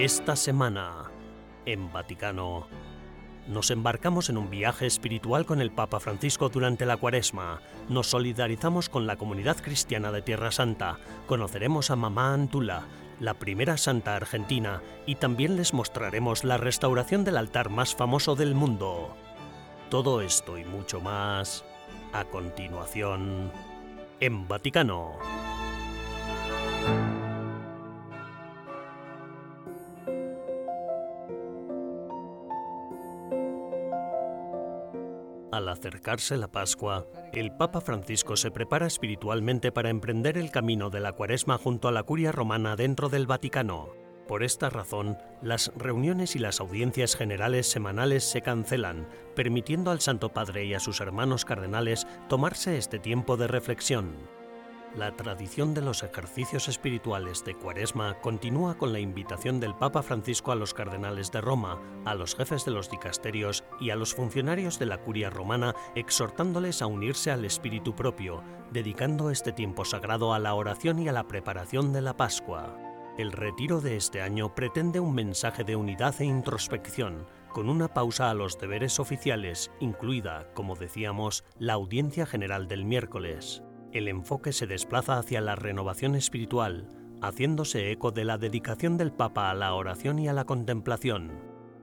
Esta semana, en Vaticano, nos embarcamos en un viaje espiritual con el Papa Francisco durante la cuaresma. Nos solidarizamos con la comunidad cristiana de Tierra Santa. Conoceremos a Mamá Antula, la primera santa argentina, y también les mostraremos la restauración del altar más famoso del mundo. Todo esto y mucho más a continuación en Vaticano. Acercarse la Pascua, el Papa Francisco se prepara espiritualmente para emprender el camino de la cuaresma junto a la curia romana dentro del Vaticano. Por esta razón, las reuniones y las audiencias generales semanales se cancelan, permitiendo al Santo Padre y a sus hermanos cardenales tomarse este tiempo de reflexión. La tradición de los ejercicios espirituales de Cuaresma continúa con la invitación del Papa Francisco a los cardenales de Roma, a los jefes de los dicasterios y a los funcionarios de la curia romana, exhortándoles a unirse al Espíritu propio, dedicando este tiempo sagrado a la oración y a la preparación de la Pascua. El retiro de este año pretende un mensaje de unidad e introspección, con una pausa a los deberes oficiales, incluida, como decíamos, la audiencia general del miércoles el enfoque se desplaza hacia la renovación espiritual, haciéndose eco de la dedicación del Papa a la oración y a la contemplación.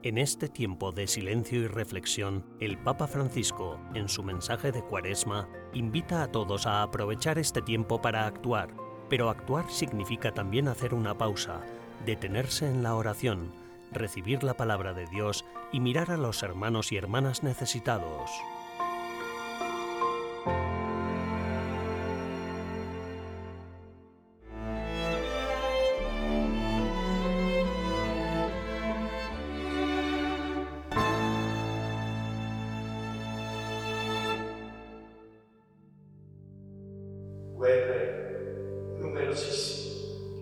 En este tiempo de silencio y reflexión, el Papa Francisco, en su mensaje de Cuaresma, invita a todos a aprovechar este tiempo para actuar, pero actuar significa también hacer una pausa, detenerse en la oración, recibir la palabra de Dios y mirar a los hermanos y hermanas necesitados.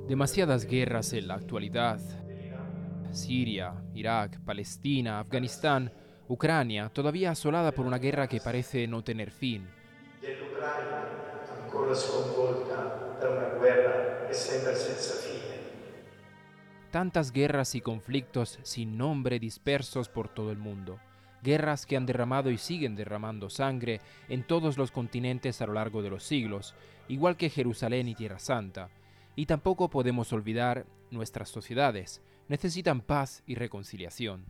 Demasiadas guerras en la actualidad. Siria, Irak, Palestina, Afganistán, Ucrania, todavía asolada por una guerra que parece no tener fin. Tantas guerras y conflictos sin nombre dispersos por todo el mundo. Guerras que han derramado y siguen derramando sangre en todos los continentes a lo largo de los siglos, igual que Jerusalén y Tierra Santa y tampoco podemos olvidar nuestras sociedades. Necesitan paz y reconciliación.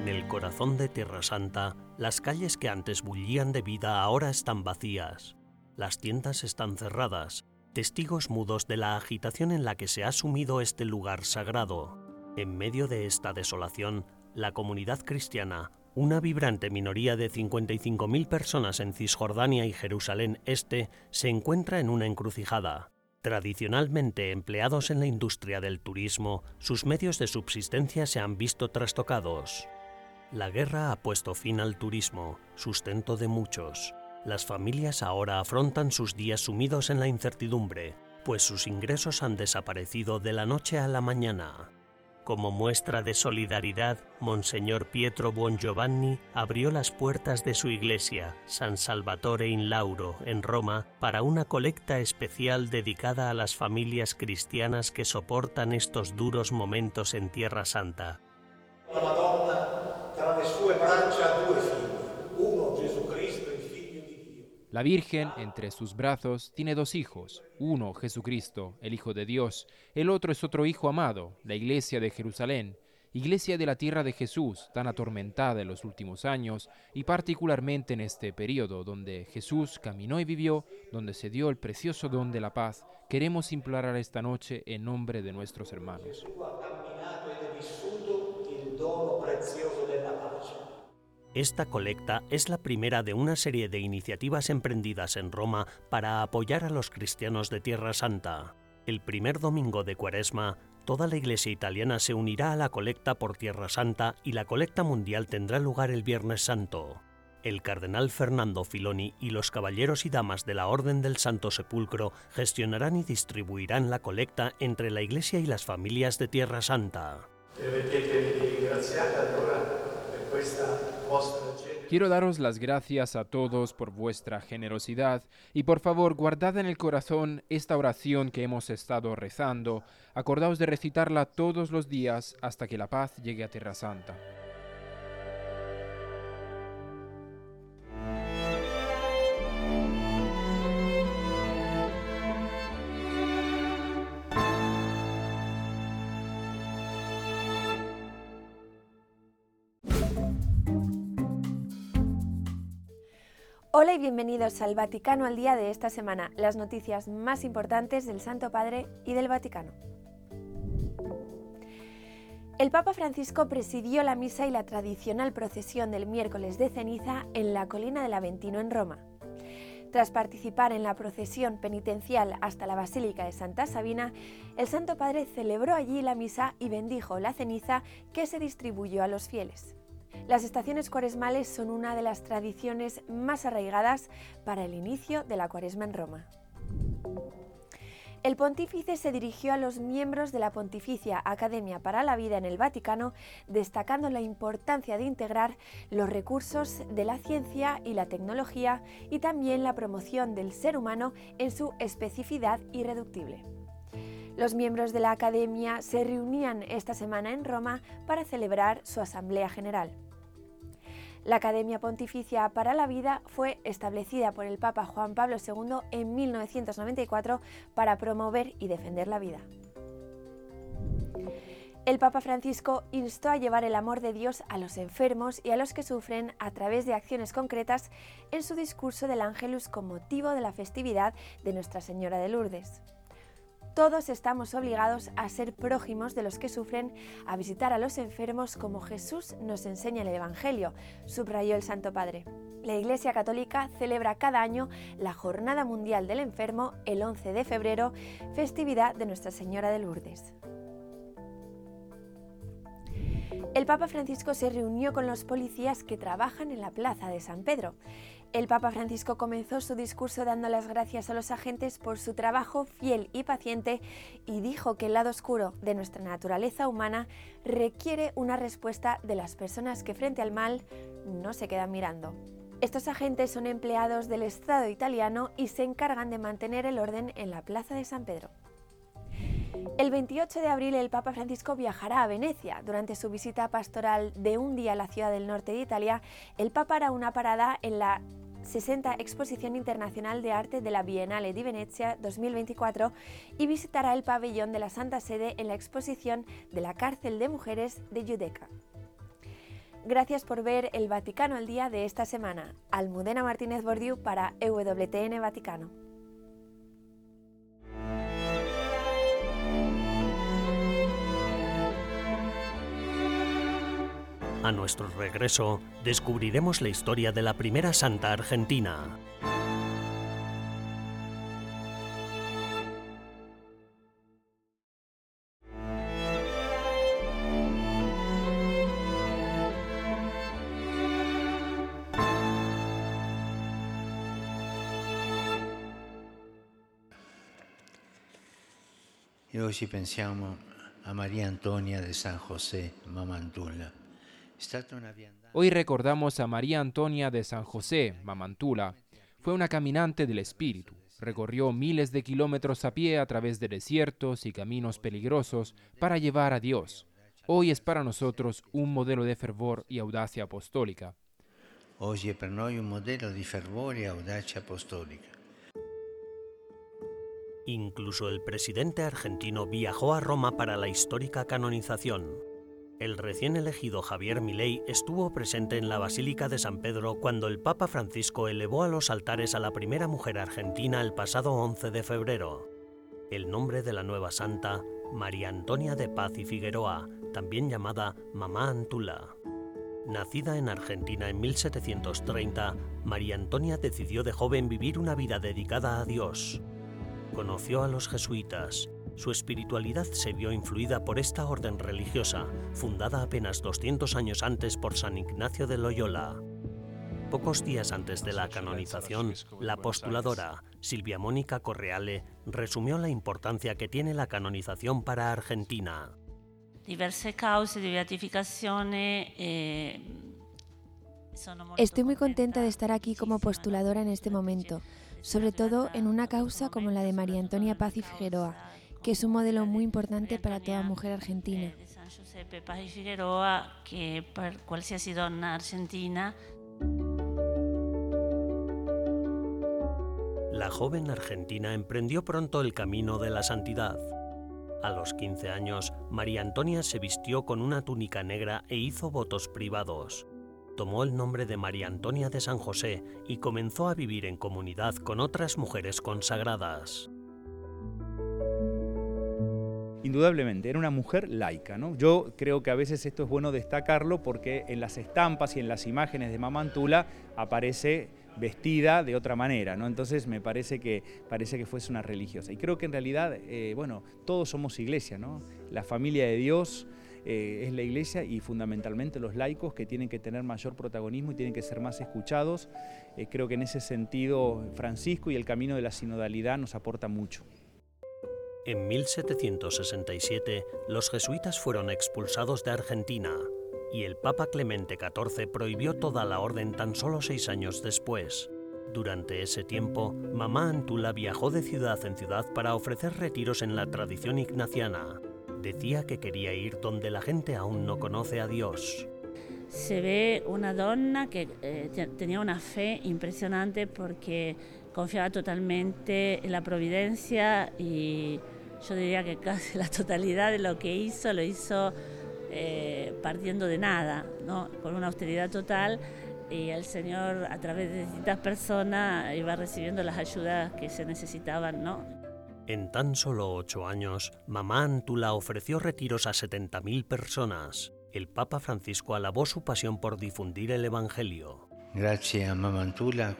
En el corazón de Tierra Santa, las calles que antes bullían de vida ahora están vacías. Las tiendas están cerradas testigos mudos de la agitación en la que se ha sumido este lugar sagrado. En medio de esta desolación, la comunidad cristiana, una vibrante minoría de 55.000 personas en Cisjordania y Jerusalén Este, se encuentra en una encrucijada. Tradicionalmente empleados en la industria del turismo, sus medios de subsistencia se han visto trastocados. La guerra ha puesto fin al turismo, sustento de muchos. Las familias ahora afrontan sus días sumidos en la incertidumbre, pues sus ingresos han desaparecido de la noche a la mañana. Como muestra de solidaridad, Monseñor Pietro Buongiovanni abrió las puertas de su iglesia, San Salvatore in Lauro, en Roma, para una colecta especial dedicada a las familias cristianas que soportan estos duros momentos en Tierra Santa. La Virgen, entre sus brazos, tiene dos hijos, uno Jesucristo, el Hijo de Dios, el otro es otro Hijo amado, la Iglesia de Jerusalén, Iglesia de la tierra de Jesús, tan atormentada en los últimos años y particularmente en este periodo donde Jesús caminó y vivió, donde se dio el precioso don de la paz, queremos implorar esta noche en nombre de nuestros hermanos. Esta colecta es la primera de una serie de iniciativas emprendidas en Roma para apoyar a los cristianos de Tierra Santa. El primer domingo de Cuaresma, toda la Iglesia italiana se unirá a la colecta por Tierra Santa y la colecta mundial tendrá lugar el Viernes Santo. El cardenal Fernando Filoni y los caballeros y damas de la Orden del Santo Sepulcro gestionarán y distribuirán la colecta entre la Iglesia y las familias de Tierra Santa. Quiero daros las gracias a todos por vuestra generosidad y por favor guardad en el corazón esta oración que hemos estado rezando. Acordaos de recitarla todos los días hasta que la paz llegue a Tierra Santa. Hola y bienvenidos al Vaticano al día de esta semana, las noticias más importantes del Santo Padre y del Vaticano. El Papa Francisco presidió la misa y la tradicional procesión del miércoles de ceniza en la colina del Aventino en Roma. Tras participar en la procesión penitencial hasta la Basílica de Santa Sabina, el Santo Padre celebró allí la misa y bendijo la ceniza que se distribuyó a los fieles. Las estaciones cuaresmales son una de las tradiciones más arraigadas para el inicio de la cuaresma en Roma. El pontífice se dirigió a los miembros de la Pontificia Academia para la Vida en el Vaticano, destacando la importancia de integrar los recursos de la ciencia y la tecnología y también la promoción del ser humano en su especificidad irreductible. Los miembros de la Academia se reunían esta semana en Roma para celebrar su Asamblea General. La Academia Pontificia para la Vida fue establecida por el Papa Juan Pablo II en 1994 para promover y defender la vida. El Papa Francisco instó a llevar el amor de Dios a los enfermos y a los que sufren a través de acciones concretas en su discurso del Ángelus con motivo de la festividad de Nuestra Señora de Lourdes. Todos estamos obligados a ser prójimos de los que sufren, a visitar a los enfermos como Jesús nos enseña en el Evangelio, subrayó el Santo Padre. La Iglesia Católica celebra cada año la Jornada Mundial del Enfermo el 11 de febrero, festividad de Nuestra Señora de Lourdes. El Papa Francisco se reunió con los policías que trabajan en la Plaza de San Pedro. El Papa Francisco comenzó su discurso dando las gracias a los agentes por su trabajo fiel y paciente y dijo que el lado oscuro de nuestra naturaleza humana requiere una respuesta de las personas que frente al mal no se quedan mirando. Estos agentes son empleados del Estado italiano y se encargan de mantener el orden en la Plaza de San Pedro. El 28 de abril el Papa Francisco viajará a Venecia. Durante su visita pastoral de un día a la ciudad del norte de Italia, el Papa hará una parada en la 60 Exposición Internacional de Arte de la Biennale di Venezia 2024 y visitará el pabellón de la Santa Sede en la exposición de la cárcel de mujeres de Judeca. Gracias por ver el Vaticano al día de esta semana. Almudena Martínez Bordiú para EWTN Vaticano. A nuestro regreso, descubriremos la historia de la primera santa argentina. Y hoy pensiamo a María Antonia de San José Mamantula. Hoy recordamos a María Antonia de San José, Mamantula. Fue una caminante del espíritu. Recorrió miles de kilómetros a pie a través de desiertos y caminos peligrosos para llevar a Dios. Hoy es para nosotros un modelo de fervor y audacia apostólica. Hoy es para nosotros un modelo de fervor y audacia apostólica. Incluso el presidente argentino viajó a Roma para la histórica canonización. El recién elegido Javier Milei estuvo presente en la Basílica de San Pedro cuando el Papa Francisco elevó a los altares a la primera mujer argentina el pasado 11 de febrero. El nombre de la nueva santa, María Antonia de Paz y Figueroa, también llamada Mamá Antula. Nacida en Argentina en 1730, María Antonia decidió de joven vivir una vida dedicada a Dios. Conoció a los jesuitas, su espiritualidad se vio influida por esta orden religiosa, fundada apenas 200 años antes por San Ignacio de Loyola. Pocos días antes de la canonización, la postuladora Silvia Mónica Correale resumió la importancia que tiene la canonización para Argentina. diverse cause di beatificazione e Estoy muy contenta de estar aquí como postuladora en este momento, sobre todo en una causa como la de María Antonia Paz y Figueroa, que es un modelo muy importante para toda mujer argentina. Giuseppe Paz y Figueroa, que per qualsiasi donna argentina La joven argentina emprendió pronto el camino de la santidad. A los 15 años, María Antonia se vistió con una túnica negra e hizo votos privados tomó el nombre de María Antonia de San José y comenzó a vivir en comunidad con otras mujeres consagradas. Indudablemente, era una mujer laica. ¿no? Yo creo que a veces esto es bueno destacarlo porque en las estampas y en las imágenes de Mamá Antula aparece vestida de otra manera, ¿no? Entonces me parece que, parece que fuese una religiosa. Y creo que en realidad, eh, bueno, todos somos iglesia, ¿no? La familia de Dios eh, es la iglesia y fundamentalmente los laicos que tienen que tener mayor protagonismo y tienen que ser más escuchados. Eh, creo que en ese sentido Francisco y el camino de la sinodalidad nos aporta mucho. En 1767 los jesuitas fueron expulsados de Argentina y el Papa Clemente XIV prohibió toda la orden tan solo seis años después. Durante ese tiempo, Mamá Antula viajó de ciudad en ciudad para ofrecer retiros en la tradición ignaciana decía que quería ir donde la gente aún no conoce a Dios. Se ve una donna que eh, tenía una fe impresionante porque confiaba totalmente en la providencia y yo diría que casi la totalidad de lo que hizo lo hizo eh, partiendo de nada, ¿no? con una austeridad total y el Señor a través de distintas personas iba recibiendo las ayudas que se necesitaban. ¿no? En tan solo ocho años, Mamá Antula ofreció retiros a 70.000 personas. El Papa Francisco alabó su pasión por difundir el Evangelio. Gracias a Mamá Antula,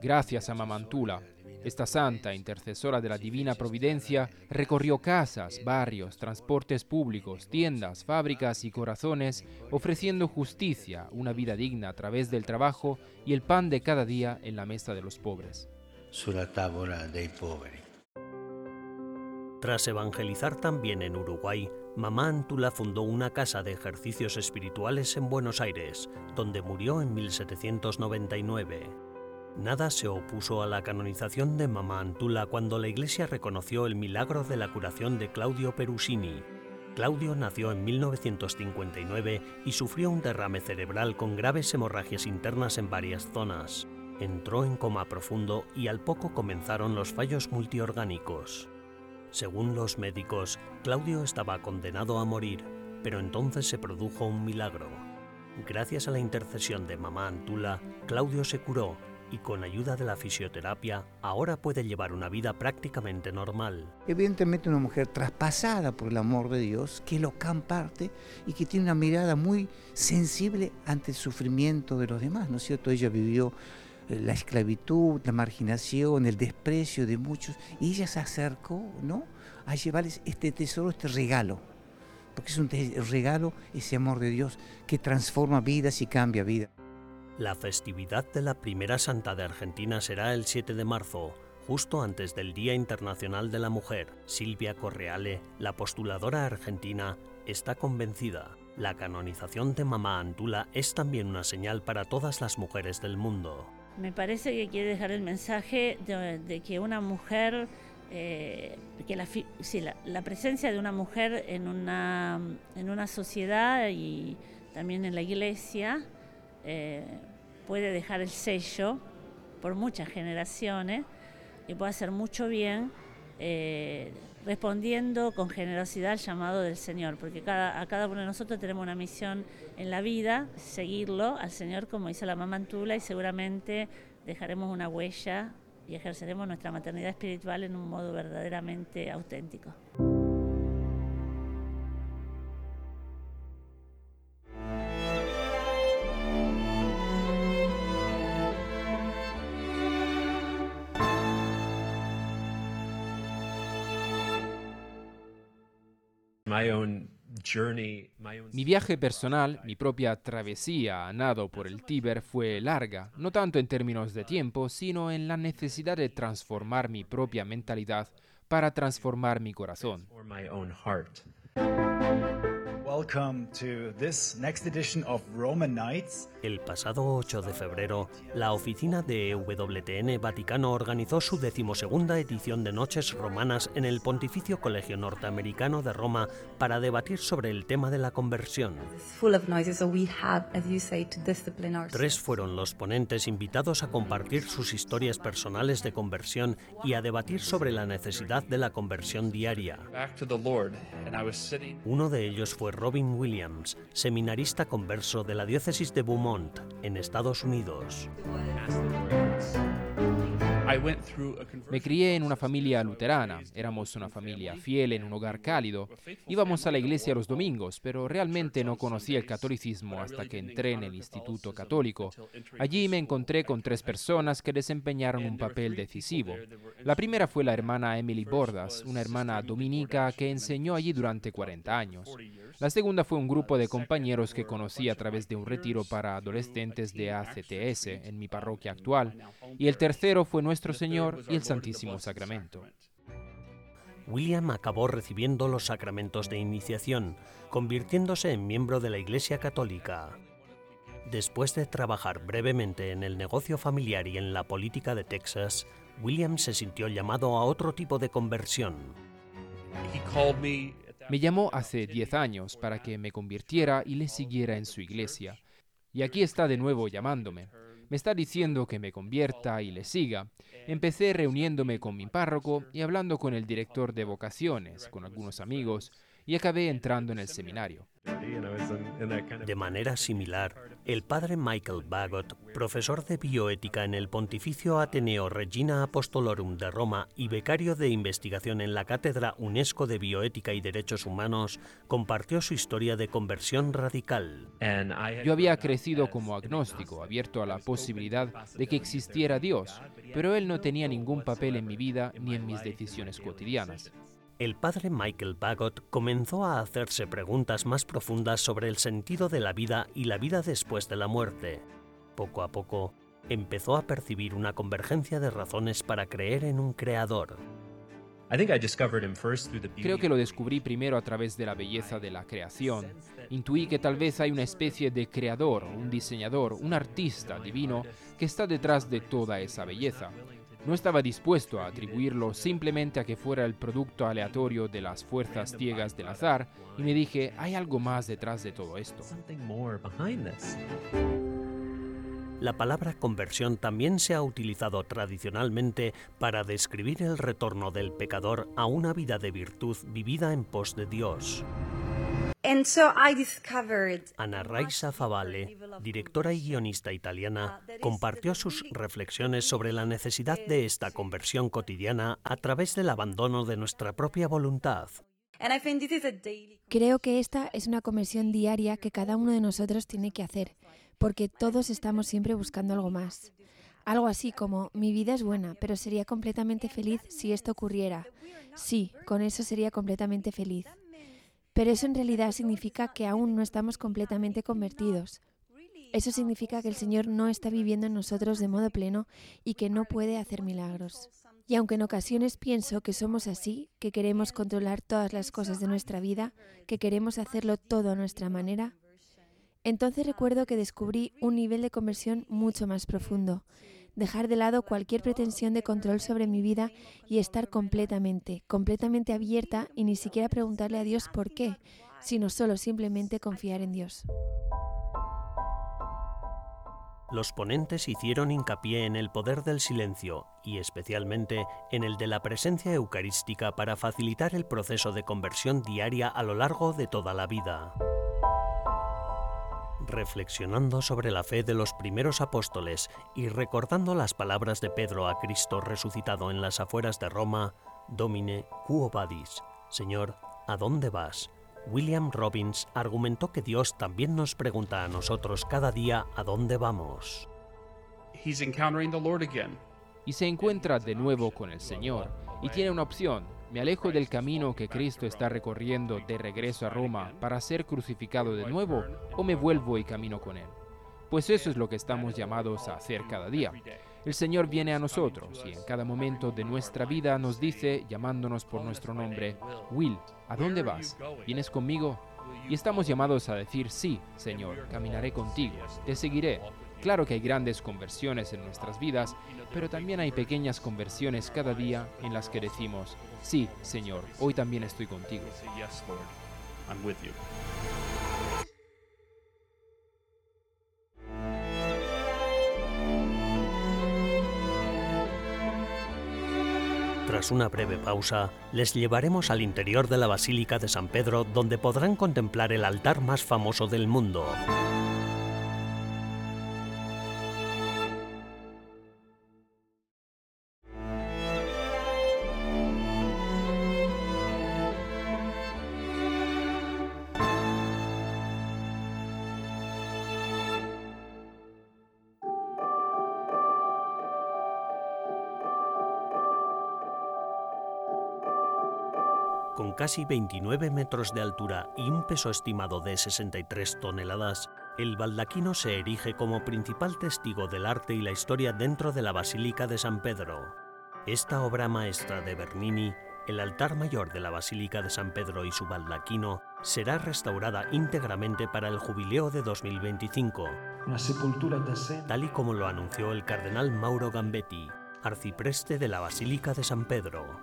Gracias a Mamá Antula. Esta santa, intercesora de la Divina Providencia, recorrió casas, barrios, transportes públicos, tiendas, fábricas y corazones, ofreciendo justicia, una vida digna a través del trabajo y el pan de cada día en la mesa de los pobres. Sulla tavola dei poveri. Tras evangelizar también en Uruguay, Mamá Antula fundó una casa de ejercicios espirituales en Buenos Aires, donde murió en 1799. Nada se opuso a la canonización de Mamá Antula cuando la Iglesia reconoció el milagro de la curación de Claudio Perusini. Claudio nació en 1959 y sufrió un derrame cerebral con graves hemorragias internas en varias zonas. Entró en coma profundo y al poco comenzaron los fallos multiorgánicos. Según los médicos, Claudio estaba condenado a morir, pero entonces se produjo un milagro. Gracias a la intercesión de mamá Antula, Claudio se curó y con ayuda de la fisioterapia ahora puede llevar una vida prácticamente normal. Evidentemente una mujer traspasada por el amor de Dios, que lo comparte y que tiene una mirada muy sensible ante el sufrimiento de los demás, ¿no es cierto? Ella vivió eh, la esclavitud, la marginación, el desprecio de muchos, y ella se acercó, ¿no? A llevarles este tesoro, este regalo, porque es un regalo, ese amor de Dios que transforma vidas y cambia vidas. La festividad de la primera santa de Argentina será el 7 de marzo, justo antes del Día Internacional de la Mujer. Silvia Correale, la postuladora argentina, está convencida. La canonización de Mamá Antula es también una señal para todas las mujeres del mundo. Me parece que quiere dejar el mensaje de, que una mujer, eh, que la, la, presencia de una mujer en una, en una sociedad y también en la iglesia eh, puede dejar el sello por muchas generaciones y puede hacer mucho bien. Eh, respondiendo con generosidad al llamado del Señor, porque cada, a cada uno de nosotros tenemos una misión en la vida, seguirlo al Señor como hizo la mamá Antula y seguramente dejaremos una huella y ejerceremos nuestra maternidad espiritual en un modo verdaderamente auténtico. Mi viaje personal, mi propia travesía a nado por el Tíber fue larga, no tanto en términos de tiempo, sino en la necesidad de transformar mi propia mentalidad para transformar mi corazón. Welcome to this next edition of Roman Nights. El pasado 8 de febrero, la oficina de EWTN Vaticano organizó su decimosegunda edición de Noches Romanas en el Pontificio Colegio Norteamericano de Roma para debatir sobre el tema de la conversión. Tres fueron los ponentes invitados a compartir sus historias personales de conversión y a debatir sobre la necesidad de la conversión diaria. Uno de ellos fue Robin Williams, seminarista converso de la diócesis de Beaumont en Estados Unidos. Me crié en una familia luterana, éramos una familia fiel en un hogar cálido, íbamos a la iglesia los domingos, pero realmente no conocía el catolicismo hasta que entré en el Instituto Católico. Allí me encontré con tres personas que desempeñaron un papel decisivo. La primera fue la hermana Emily Bordas, una hermana dominica que enseñó allí durante 40 años. La segunda fue un grupo de compañeros que conocí a través de un retiro para adolescentes de ACTS en mi parroquia actual. Y el tercero fue nuestro Señor y el Santísimo Sacramento. William acabó recibiendo los sacramentos de iniciación, convirtiéndose en miembro de la Iglesia Católica. Después de trabajar brevemente en el negocio familiar y en la política de Texas, William se sintió llamado a otro tipo de conversión. Me llamó hace 10 años para que me convirtiera y le siguiera en su iglesia. Y aquí está de nuevo llamándome. Me está diciendo que me convierta y le siga. Empecé reuniéndome con mi párroco y hablando con el director de vocaciones, con algunos amigos, y acabé entrando en el seminario. De manera similar, el padre Michael Bagot, profesor de bioética en el Pontificio Ateneo Regina Apostolorum de Roma y becario de investigación en la Cátedra UNESCO de Bioética y Derechos Humanos, compartió su historia de conversión radical. Yo había crecido como agnóstico, abierto a la posibilidad de que existiera Dios, pero él no tenía ningún papel en mi vida ni en mis decisiones cotidianas el padre Michael Bagot comenzó a hacerse preguntas más profundas sobre el sentido de la vida y la vida después de la muerte. Poco a poco, empezó a percibir una convergencia de razones para creer en un creador. Creo que lo descubrí primero a través de la belleza de la creación. Intuí que tal vez hay una especie de creador, un diseñador, un artista divino que está detrás de toda esa belleza. No estaba dispuesto a atribuirlo simplemente a que fuera el producto aleatorio de las fuerzas ciegas del azar y me dije, hay algo más detrás de todo esto. La palabra conversión también se ha utilizado tradicionalmente para describir el retorno del pecador a una vida de virtud vivida en pos de Dios. Ana Raisa Favale, directora y guionista italiana, compartió sus reflexiones sobre la necesidad de esta conversión cotidiana a través del abandono de nuestra propia voluntad. Creo que esta es una conversión diaria que cada uno de nosotros tiene que hacer, porque todos estamos siempre buscando algo más. Algo así como, mi vida es buena, pero sería completamente feliz si esto ocurriera. Sí, con eso sería completamente feliz. Pero eso en realidad significa que aún no estamos completamente convertidos. Eso significa que el Señor no está viviendo en nosotros de modo pleno y que no puede hacer milagros. Y aunque en ocasiones pienso que somos así, que queremos controlar todas las cosas de nuestra vida, que queremos hacerlo todo a nuestra manera, entonces recuerdo que descubrí un nivel de conversión mucho más profundo, dejar de lado cualquier pretensión de control sobre mi vida y estar completamente, completamente abierta y ni siquiera preguntarle a Dios por qué, sino solo simplemente confiar en Dios. Los ponentes hicieron hincapié en el poder del silencio y especialmente en el de la presencia eucarística para facilitar el proceso de conversión diaria a lo largo de toda la vida reflexionando sobre la fe de los primeros apóstoles y recordando las palabras de Pedro a Cristo resucitado en las afueras de Roma, Domine, quo vadis? Señor, ¿a dónde vas? William Robbins argumentó que Dios también nos pregunta a nosotros cada día a dónde vamos. Y se encuentra de nuevo con el Señor y tiene una opción, me alejo del camino que Cristo está recorriendo de regreso a Roma para ser crucificado de nuevo o me vuelvo y camino con Él. Pues eso es lo que estamos llamados a hacer cada día. El Señor viene a nosotros y en cada momento de nuestra vida nos dice, llamándonos por nuestro nombre, Will, ¿a dónde vas? ¿Vienes conmigo? Y estamos llamados a decir, sí, Señor, caminaré contigo, te seguiré. Claro que hay grandes conversiones en nuestras vidas, pero también hay pequeñas conversiones cada día en las que decimos, sí, Señor, hoy también estoy contigo. Tras una breve pausa, les llevaremos al interior de la Basílica de San Pedro donde podrán contemplar el altar más famoso del mundo. Con casi 29 metros de altura y un peso estimado de 63 toneladas, el baldaquino se erige como principal testigo del arte y la historia dentro de la Basílica de San Pedro. Esta obra maestra de Bernini, el altar mayor de la Basílica de San Pedro y su baldaquino, será restaurada íntegramente para el jubileo de 2025, tal y como lo anunció el cardenal Mauro Gambetti, arcipreste de la Basílica de San Pedro.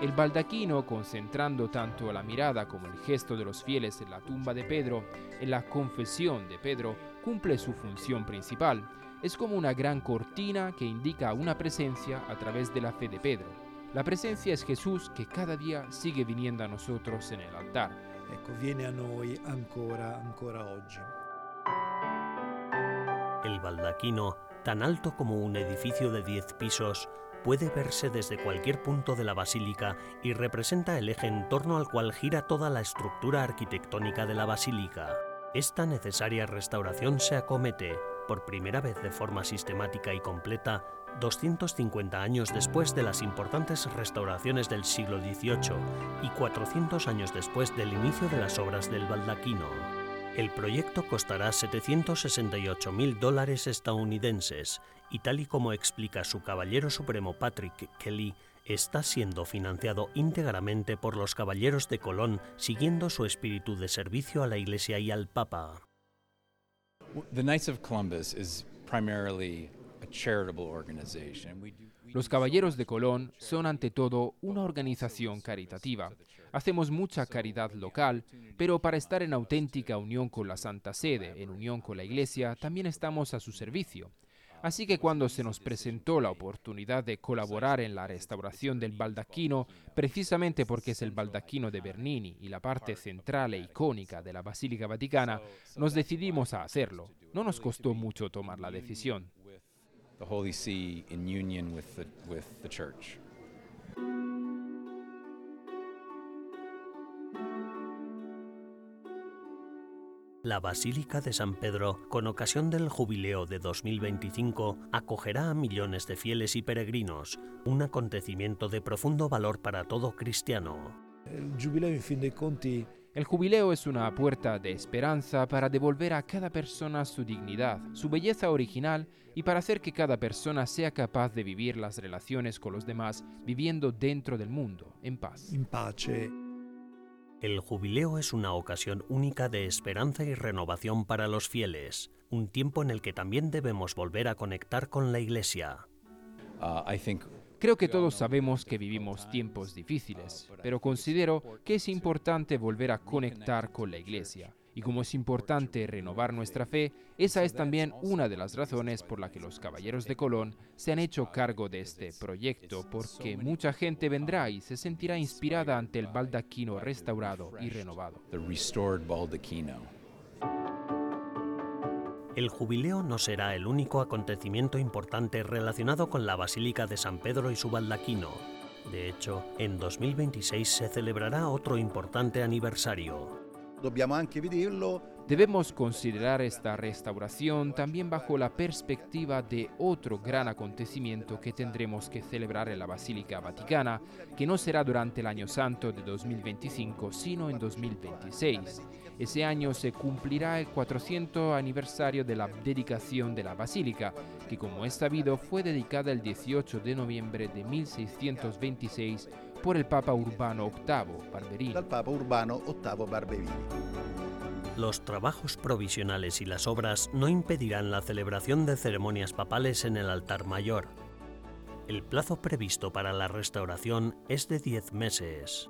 El baldaquino, concentrando tanto la mirada como el gesto de los fieles en la tumba de Pedro, en la confesión de Pedro, cumple su función principal. Es como una gran cortina que indica una presencia a través de la fe de Pedro. La presencia es Jesús que cada día sigue viniendo a nosotros en el altar. Ecco, viene a noi ancora, ancora oggi. El baldaquino, tan alto como un edificio de 10 pisos, puede verse desde cualquier punto de la basílica y representa el eje en torno al cual gira toda la estructura arquitectónica de la basílica. Esta necesaria restauración se acomete, por primera vez de forma sistemática y completa, 250 años después de las importantes restauraciones del siglo XVIII y 400 años después del inicio de las obras del baldaquino. El proyecto costará 768 mil dólares estadounidenses y tal y como explica su caballero supremo Patrick Kelly, está siendo financiado íntegramente por los caballeros de Colón siguiendo su espíritu de servicio a la Iglesia y al Papa. The Knights of Columbus is primarily a charitable organization. We do Los Caballeros de Colón son ante todo una organización caritativa. Hacemos mucha caridad local, pero para estar en auténtica unión con la Santa Sede, en unión con la Iglesia, también estamos a su servicio. Así que cuando se nos presentó la oportunidad de colaborar en la restauración del baldaquino, precisamente porque es el baldaquino de Bernini y la parte central e icónica de la Basílica Vaticana, nos decidimos a hacerlo. No nos costó mucho tomar la decisión. the Holy See in union with the, church. La Basílica de San Pedro, con ocasión del jubileo de 2025, acogerá a millones de fieles y peregrinos, un acontecimiento de profundo valor para todo cristiano. Il giubileo in fin dei conti El jubileo es una puerta de esperanza para devolver a cada persona su dignidad, su belleza original y para hacer que cada persona sea capaz de vivir las relaciones con los demás viviendo dentro del mundo, en paz. in pace. El jubileo es una ocasión única de esperanza y renovación para los fieles, un tiempo en el que también debemos volver a conectar con la Iglesia. Uh, I think Creo que todos sabemos que vivimos tiempos difíciles, pero considero que es importante volver a conectar con la Iglesia. Y como es importante renovar nuestra fe, esa es también una de las razones por la que los Caballeros de Colón se han hecho cargo de este proyecto, porque mucha gente vendrá y se sentirá inspirada ante el baldaquino restaurado y renovado. El jubileo no será el único acontecimiento importante relacionado con la Basílica de San Pedro y su baldaquino. De hecho, en 2026 se celebrará otro importante aniversario. Dobbiamo anche vederlo Debemos considerar esta restauración también bajo la perspectiva de otro gran acontecimiento que tendremos que celebrar en la Basílica Vaticana, que no será durante el año santo de 2025, sino en 2026. Ese año se cumplirá el 400 aniversario de la dedicación de la basílica, que como es sabido fue dedicada el 18 de noviembre de 1626 por el Papa Urbano VIII Barberini. Papa Urbano VIII Barberini. Los trabajos provisionales y las obras no impedirán la celebración de ceremonias papales en el altar mayor. El plazo previsto para la restauración es de 10 meses.